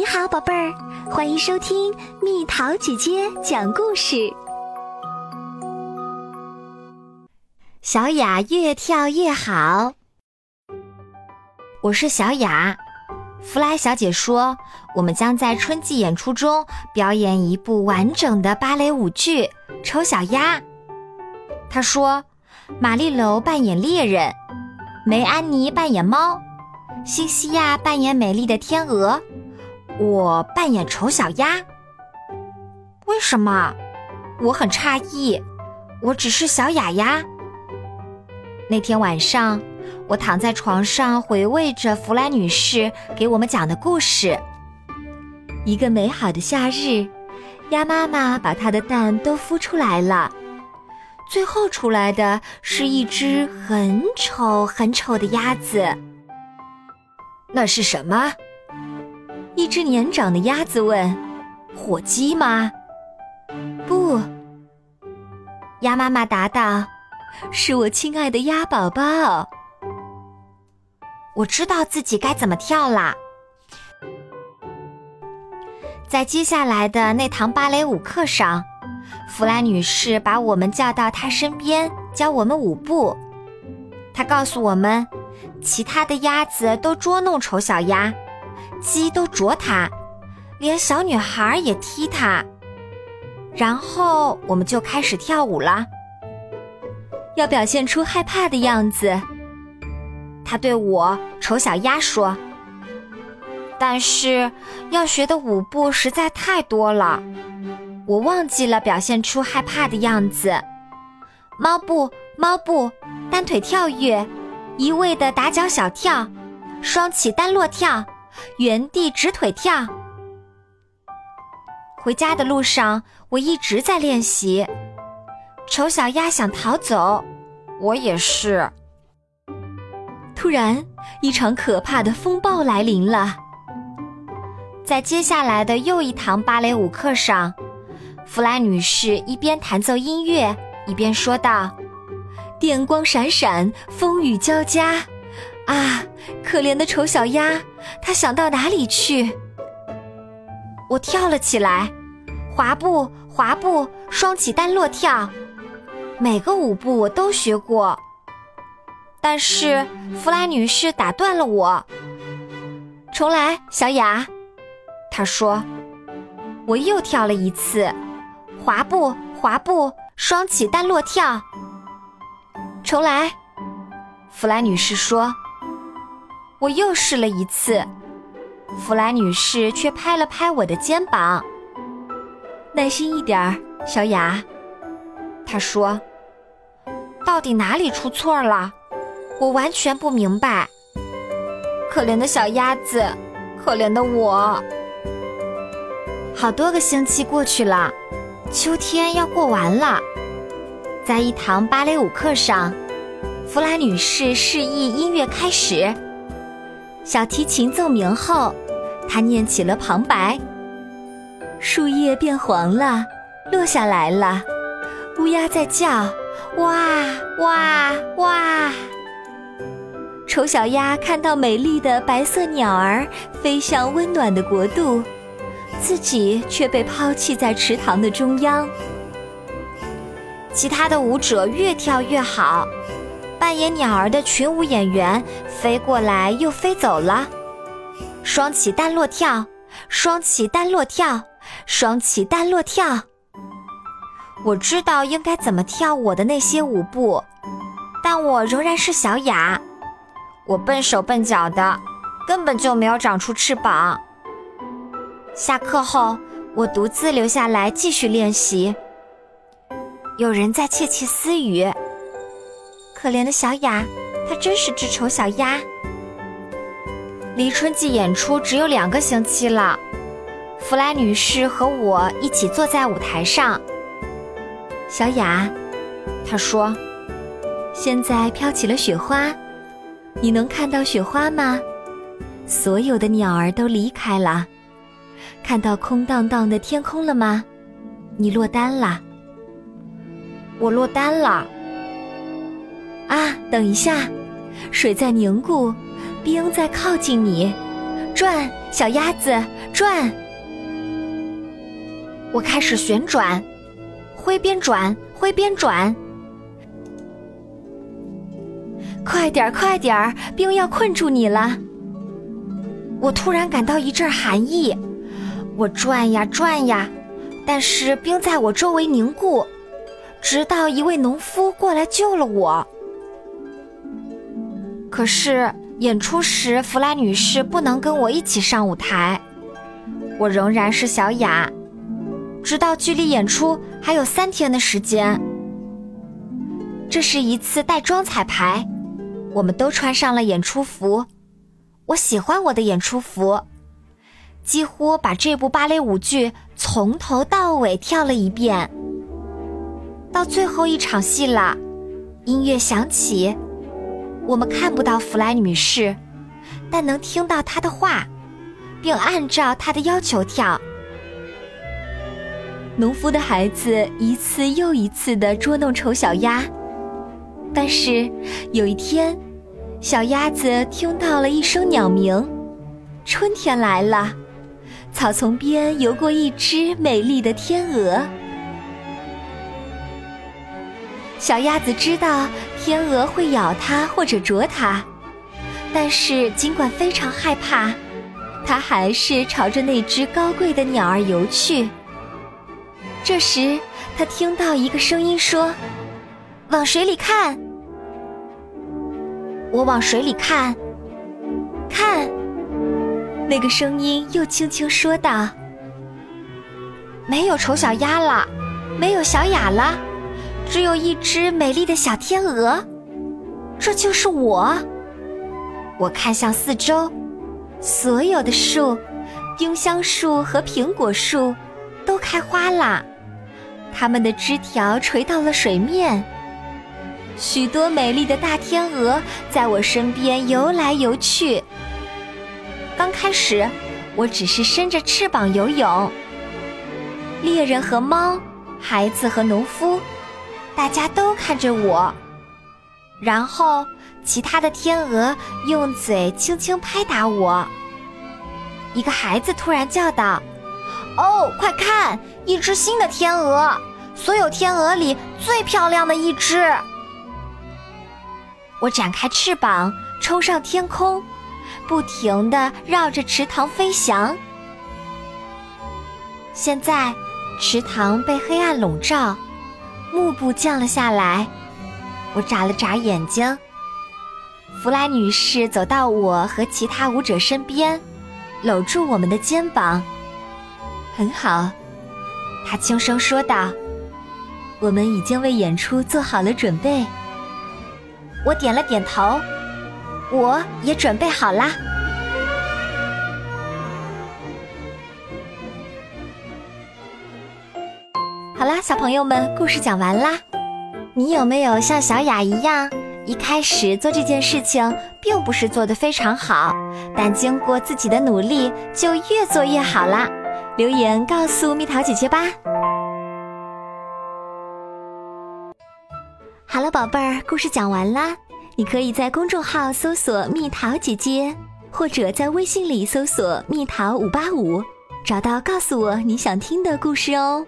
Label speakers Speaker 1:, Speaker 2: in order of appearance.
Speaker 1: 你好，宝贝儿，欢迎收听蜜桃姐姐讲故事。
Speaker 2: 小雅越跳越好。我是小雅，弗莱小姐说，我们将在春季演出中表演一部完整的芭蕾舞剧《丑小鸭》。她说，玛丽楼扮演猎人，梅安妮扮演猫，西西亚扮演美丽的天鹅。我扮演丑小鸭，为什么？我很诧异，我只是小雅鸭。那天晚上，我躺在床上回味着弗莱女士给我们讲的故事。一个美好的夏日，鸭妈妈把它的蛋都孵出来了，最后出来的是一只很丑很丑的鸭子。
Speaker 3: 那是什么？
Speaker 2: 一只年长的鸭子问：“火鸡吗？”“不。”鸭妈妈答道，“是我亲爱的鸭宝宝。”我知道自己该怎么跳啦。在接下来的那堂芭蕾舞课上，弗兰女士把我们叫到她身边，教我们舞步。她告诉我们，其他的鸭子都捉弄丑小鸭。鸡都啄它，连小女孩也踢它，然后我们就开始跳舞了。要表现出害怕的样子，他对我丑小鸭说。但是要学的舞步实在太多了，我忘记了表现出害怕的样子。猫步，猫步，单腿跳跃，一味的打脚小跳，双起单落跳。原地直腿跳。回家的路上，我一直在练习。丑小鸭想逃走，我也是。突然，一场可怕的风暴来临了。在接下来的又一堂芭蕾舞课上，弗莱女士一边弹奏音乐，一边说道：“电光闪闪，风雨交加。”啊，可怜的丑小鸭，它想到哪里去？我跳了起来，滑步，滑步，双起单落跳，每个舞步我都学过。但是弗莱女士打断了我，重来，小雅，她说。我又跳了一次，滑步，滑步，双起单落跳，重来，弗莱女士说。我又试了一次，弗莱女士却拍了拍我的肩膀。耐心一点儿，小雅，她说：“到底哪里出错了？我完全不明白。”可怜的小鸭子，可怜的我。好多个星期过去了，秋天要过完了。在一堂芭蕾舞课上，弗莱女士示意音乐开始。小提琴奏鸣后，他念起了旁白。树叶变黄了，落下来了。乌鸦在叫，哇哇哇！丑小鸭看到美丽的白色鸟儿飞向温暖的国度，自己却被抛弃在池塘的中央。其他的舞者越跳越好。扮演鸟儿的群舞演员飞过来又飞走了，双起单落跳，双起单落跳，双起单落跳。我知道应该怎么跳我的那些舞步，但我仍然是小雅。我笨手笨脚的，根本就没有长出翅膀。下课后，我独自留下来继续练习。有人在窃窃私语。可怜的小雅，她真是只丑小鸭。离春季演出只有两个星期了，弗莱女士和我一起坐在舞台上。小雅，她说：“现在飘起了雪花，你能看到雪花吗？所有的鸟儿都离开了，看到空荡荡的天空了吗？你落单了，我落单了。”啊，等一下，水在凝固，冰在靠近你，转，小鸭子转。我开始旋转，挥边转，挥边转。快点儿，快点儿，冰要困住你了！我突然感到一阵寒意，我转呀转呀，但是冰在我周围凝固，直到一位农夫过来救了我。可是演出时，弗莱女士不能跟我一起上舞台，我仍然是小雅，直到距离演出还有三天的时间。这是一次带妆彩排。我们都穿上了演出服，我喜欢我的演出服，几乎把这部芭蕾舞剧从头到尾跳了一遍。到最后一场戏了，音乐响起，我们看不到弗莱女士，但能听到她的话，并按照她的要求跳。农夫的孩子一次又一次地捉弄丑小鸭。但是有一天，小鸭子听到了一声鸟鸣，春天来了，草丛边游过一只美丽的天鹅。小鸭子知道天鹅会咬它或者啄它，但是尽管非常害怕，它还是朝着那只高贵的鸟儿游去。这时，它听到一个声音说。往水里看，我往水里看，看，那个声音又轻轻说道：“没有丑小鸭了，没有小雅了，只有一只美丽的小天鹅，这就是我。”我看向四周，所有的树，丁香树和苹果树，都开花了，它们的枝条垂到了水面。许多美丽的大天鹅在我身边游来游去。刚开始，我只是伸着翅膀游泳。猎人和猫，孩子和农夫，大家都看着我。然后，其他的天鹅用嘴轻轻拍打我。一个孩子突然叫道：“哦，快看，一只新的天鹅！所有天鹅里最漂亮的一只！”我展开翅膀，冲上天空，不停地绕着池塘飞翔。现在，池塘被黑暗笼罩，幕布降了下来。我眨了眨眼睛。弗莱女士走到我和其他舞者身边，搂住我们的肩膀。很好，她轻声说道：“我们已经为演出做好了准备。”我点了点头，我也准备好啦。好啦，小朋友们，故事讲完啦。你有没有像小雅一样，一开始做这件事情并不是做的非常好，但经过自己的努力，就越做越好啦？留言告诉蜜桃姐姐吧。
Speaker 1: 好了，宝贝儿，故事讲完啦。你可以在公众号搜索“蜜桃姐姐”，或者在微信里搜索“蜜桃五八五”，找到告诉我你想听的故事哦。